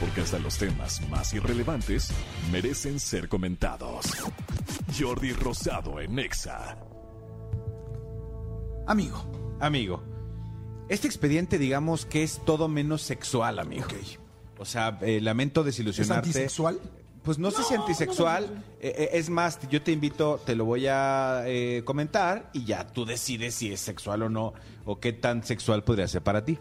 Porque hasta los temas más irrelevantes merecen ser comentados. Jordi Rosado en Exa. Amigo, amigo. Este expediente, digamos que es todo menos sexual, amigo. O sea, eh, lamento ¿Es desilusionarte. antisexual? Pues no, sé si antisexual. eh, eh, es más, yo te invito, te lo voy a eh, comentar y ya tú decides si es sexual o no, o qué tan sexual podría ser para ti.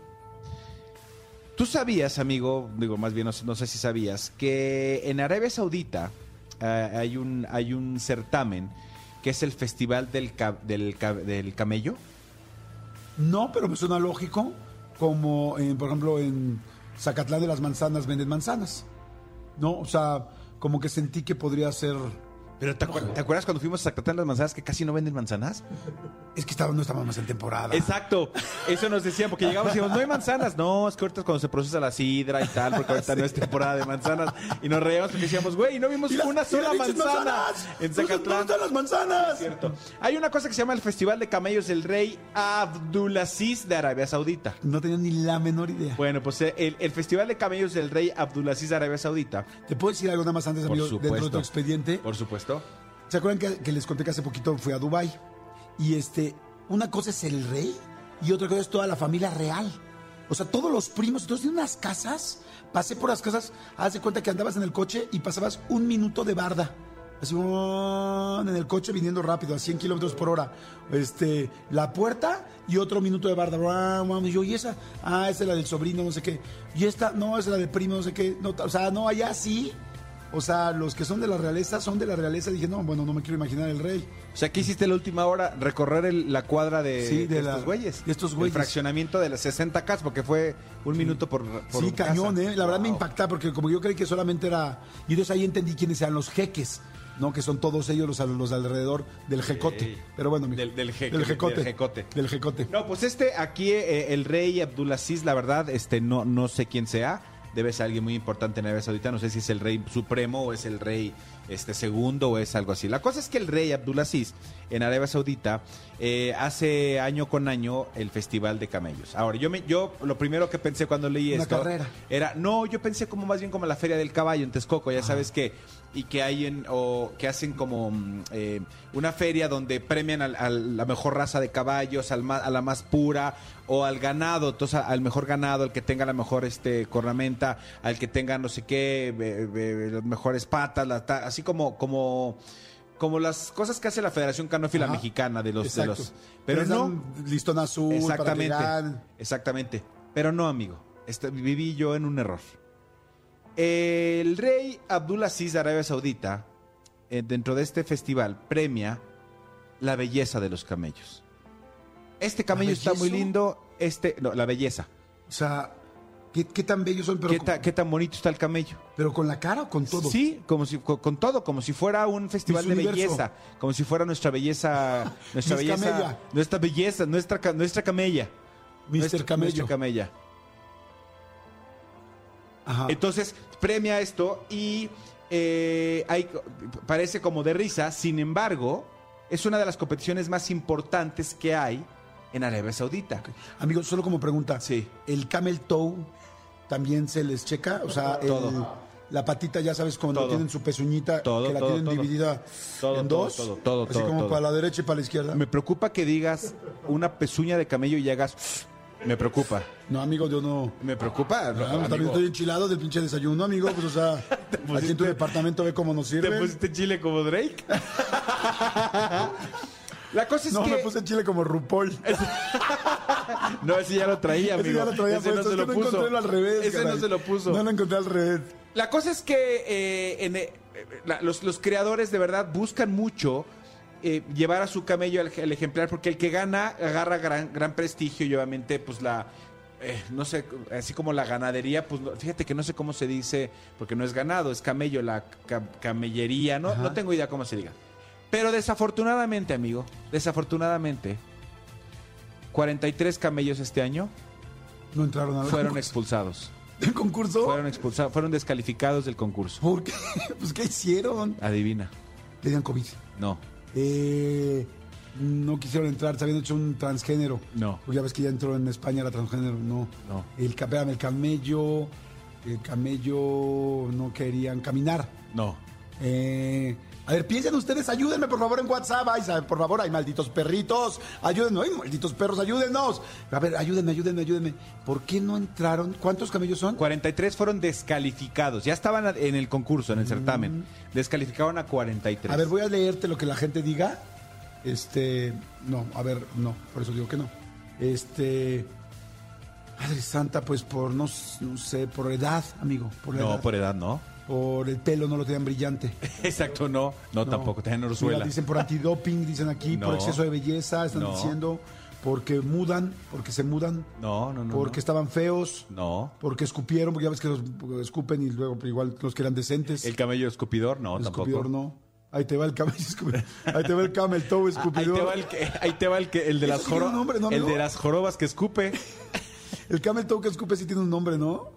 Tú sabías, amigo, digo, más bien no, sé- si sabías, que en Arabia Saudita eh, hay, un, hay un certamen que es el Festival del, del, del Camello. No, pero me suena lógico, como en, por ejemplo en Zacatlán de las Manzanas venden manzanas. No, o sea, como que sentí que podría ser... Pero ¿te, acuer- ¿te acuerdas cuando fuimos a Zacatán las manzanas que casi no venden manzanas? Es que estaba, no estábamos en temporada. Exacto, eso nos decían, porque llegamos y decíamos, no hay manzanas. No, es que ahorita es cuando se procesa la sidra y tal, porque ahorita no es temporada de manzanas. Y nos reíamos porque decíamos, güey, no vimos una sola manzana en ¿Dónde- Zacatlán. ¿Dónde están las manzanas? Cierto. Hay una cosa que se llama el Festival de Camellos del Rey Abdulaziz de Arabia Saudita. No tenía ni la menor idea. Bueno, pues eh, el, el Festival de Camellos del Rey Abdulaziz de Arabia Saudita, ¿Te puedo decir algo nada más antes, por amigo, dentro de tu expediente? por supuesto, ¿Se acuerdan que, les conté que hace poquito fui a Dubai Y este, una cosa es el rey y otra cosa es toda la familia real. O sea, todos los primos, entonces tienen unas casas. Pasé por las casas, haz de cuenta que andabas en el coche y pasabas un minuto de barda. Así en el coche viniendo rápido, a 100 kilómetros por hora. Este, la puerta y otro minuto de barda. Y yo, ¿y esa? Ah, esa es la del sobrino, no sé qué. Y esta, no, es la del primo, no sé qué. O sea, no, allá sí. O sea, los que son de la realeza son de la realeza. Dije, no, bueno, no me quiero imaginar el rey. O sea, ¿qué hiciste la última hora? Recorrer el- la cuadra de, Sí, de de la- estos güeyes. de estos El güeyes. fraccionamiento de las 60 casas, porque fue un minuto por, por Sí, casa. cañón, ¿eh? La verdad me impacta porque como yo creí que solamente era... Y entonces ahí entendí quiénes eran los jeques, ¿no? Que son todos ellos los, los alrededor del jecote. Pero bueno. Del- del jeque, Del jecote. del jecote. Del jecote. No, pues este, aquí eh, el rey Abdulaziz, la verdad, este no, no sé quién sea. Debe ser alguien muy importante en Arabia Saudita. No sé si es el rey supremo o es el rey este segundo o es algo así. La cosa es que el rey Abdulaziz en Arabia Saudita eh, hace año con año el festival de camellos. Ahora, yo me, yo lo primero que pensé cuando leí Una esto carrera. era, no, yo pensé como más bien como la feria del caballo en Texcoco, ya sabes que y que hay en, o que hacen como mm, eh, una feria donde premian a la mejor raza de caballos, al ma- a la más pura o al ganado, entonces al mejor ganado, al que tenga la mejor este al que tenga no sé qué, las mejores patas, la ta- así como como como las cosas que hace la Federación Canófila Ajá. Mexicana de los de Exacto. los pero no listón azul Exactamente. para. Exactamente. Pero no, amigo. Este- viví yo en un error. El rey Abdulaziz de Arabia Saudita, eh, dentro de este festival, premia la belleza de los camellos. Este camello está muy lindo. Este, no, la belleza. O sea, ¿qué, qué tan bellos son? Pero, ¿Qué, ta- qué tan bonito está el camello? pero con la cara o con todo. Sí, como si, con, con todo, como si fuera un festival de Universo. belleza, como si fuera nuestra belleza, nuestra belleza, Camella. nuestra belleza, nuestra nuestra camella, Mr. Nuestra- Camello. nuestra camella. Ajá. Entonces premia esto y eh, hay, parece como de risa, sin embargo, es una de las competiciones más importantes que hay en Arabia Saudita. Amigo, solo como pregunta. Sí. ¿El camel toe también se les checa? O sea, el- la patita, ya sabes, cuando Todo. tienen su pezuñita, Todo, que la todo, tienen dividida en dos. todo, todo, Así como para la derecha y para la izquierda. Me preocupa que digas una pezuña de camello y hagas... Me preocupa. No, amigo, yo no. Me preocupa. Amigo. también estoy enchilado del pinche desayuno, amigo. Pues, o sea, aquí en tu departamento ve cómo nos ¿Te sirve. pusiste chile como Drake? La cosa es No, que... me puse chile como RuPaul. No, ese ya lo traía, Ese amigo. ya lo traía Ese no se lo no puso. encontré al revés. Ese no se lo puso. No lo encontré al revés. La cosa es que eh, en, eh, la- los, los creadores de verdad buscan mucho eh, llevar a su camello al, al ejemplar porque el que gana agarra gran, gran prestigio y obviamente pues la eh, no sé, así como la ganadería, pues no- fíjate que no sé cómo se dice, porque no es ganado, es camello, la ca- camellería, no, Ajá. no tengo idea cómo se diga. Pero desafortunadamente, amigo, desafortunadamente, 43 camellos este año No entraron a fueron expulsados. ¿El concurso? Fueron expulsados, fueron descalificados del concurso. ¿Por qué? Pues, ¿qué hicieron? Adivina. Tenían COVID. No, Eh, no quisieron entrar, se habían hecho un transgénero. No. Porque ya ves que ya entró en España la transgénero, no. No. El, espérame, el camello, el camello no querían caminar. no. Eh, a ver, piensen ustedes, ayúdenme por favor en WhatsApp. Ay, por favor, hay malditos perritos. Ayúdenme, ay, malditos perros, ayúdennos. A ver, ayúdenme, ayúdenme, ayúdenme. ¿Por qué no entraron? ¿Cuántos camellos son? 43 fueron descalificados. Ya estaban en el concurso, en el certamen. Descalificaron a 43. Mm. A ver, voy a leerte lo que la gente diga. Este, no, a ver, no, por eso digo que no. Este, Madre Santa, pues por, no, sé, por edad, amigo, por No, por edad no. Por el pelo no lo tenían brillante. Exacto, no. No, tampoco. Tenían Mira, orzuela. dicen por antidoping, dicen aquí, por exceso de belleza, están No. diciendo, porque mudan, porque se mudan, No, no, no. porque no. estaban feos, No. porque escupieron, porque ya ves que los escupen y luego igual los que eran decentes. El camello escupidor, no, El tampoco. escupidor no. Ahí te va el camello escupidor. Ahí te va el camel toe Ahí escupidor. te va el que, ahí te va el que, el de las jorobas. nombre, ¿no, el de las jorobas que escupe. El camel toe que escupe sí tiene un nombre, ¿no? No,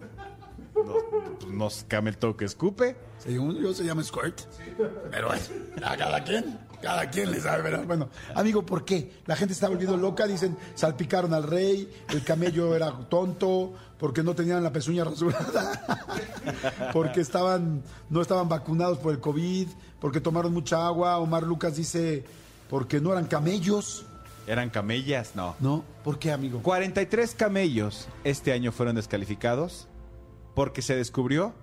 no es camel toe que escupe. Según yo se llama squirt. Pero bueno, a cada quien, cada quien le sabe, ¿verdad? Bueno, amigo, ¿por qué? La gente está volviendo loca, dicen, salpicaron al rey, el camello era tonto, porque no tenían la pezuña rasurada, porque estaban, no estaban vacunados por el COVID, porque tomaron mucha agua. Omar Lucas dice, porque no eran camellos. Eran camellas, no. ¿No? ¿Por qué, amigo? 43 camellos este año fueron descalificados porque se descubrió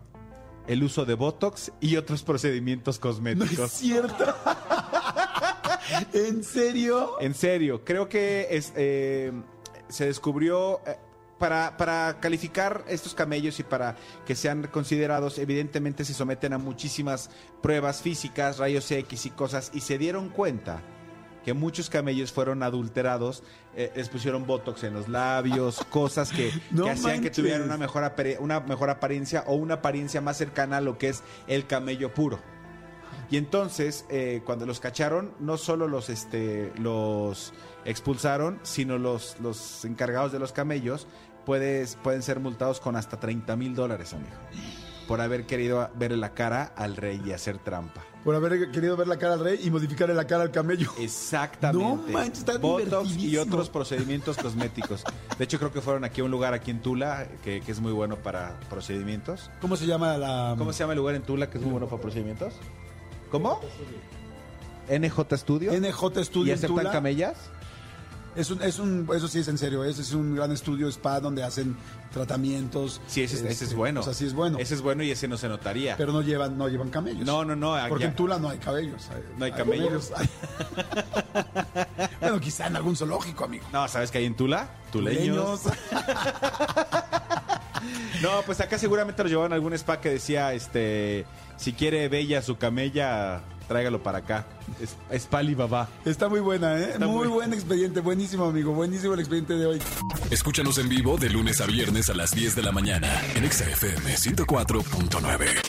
el uso de Botox y otros procedimientos No cosméticos. es cierto. ¿En serio? En serio, creo que es, eh, se descubrió eh, para, para calificar estos camellos y para que sean considerados, evidentemente se someten a muchísimas pruebas físicas, rayos X y cosas, y se dieron cuenta que muchos camellos fueron adulterados, eh, les pusieron botox en los labios, cosas que, No que hacían que tuvieran una mejor, una mejor apariencia o una apariencia más cercana a lo que es el camello puro. Y entonces, eh, cuando los cacharon, no solo los, este, los expulsaron, sino los, los encargados de los camellos puedes, pueden ser multados con hasta 30 mil dólares, amigo. Por haber querido verle la cara al rey y hacer trampa. Por haber querido ver la cara al rey y modificarle la cara al camello. Exactamente. No manches, está Botox y otros procedimientos cosméticos. De hecho, creo que fueron aquí a un lugar aquí en Tula, que, que es muy bueno para procedimientos. ¿Cómo se llama la...? ¿Cómo se llama el lugar en Tula que es muy bueno para procedimientos? ¿Cómo? NJ Studio. NJ Studio ¿Y en aceptan Tula. camellas? Es un, es un, eso sí es en serio, ese es un gran estudio spa donde hacen tratamientos. Sí, ese, es- ese este, es bueno. O sea, sí es bueno. Ese es bueno y ese no se notaría. Pero no llevan, no llevan camellos. No, no, no, Porque ya- en Tula no hay cabellos. No hay camellos. bueno, quizá en algún zoológico, amigo. No, ¿sabes que hay en Tula? Tuleños. No, pues acá seguramente lo llevaban a algún spa que decía, este, si quiere bella su camella, tráigalo para acá. Es, es Pali Baba. Está muy buena, ¿eh? Está muy muy- buen expediente, buenísimo, amigo. Buenísimo el expediente de hoy. Escúchanos en vivo de lunes a viernes a las 10 de la mañana en Exa FM 104.9.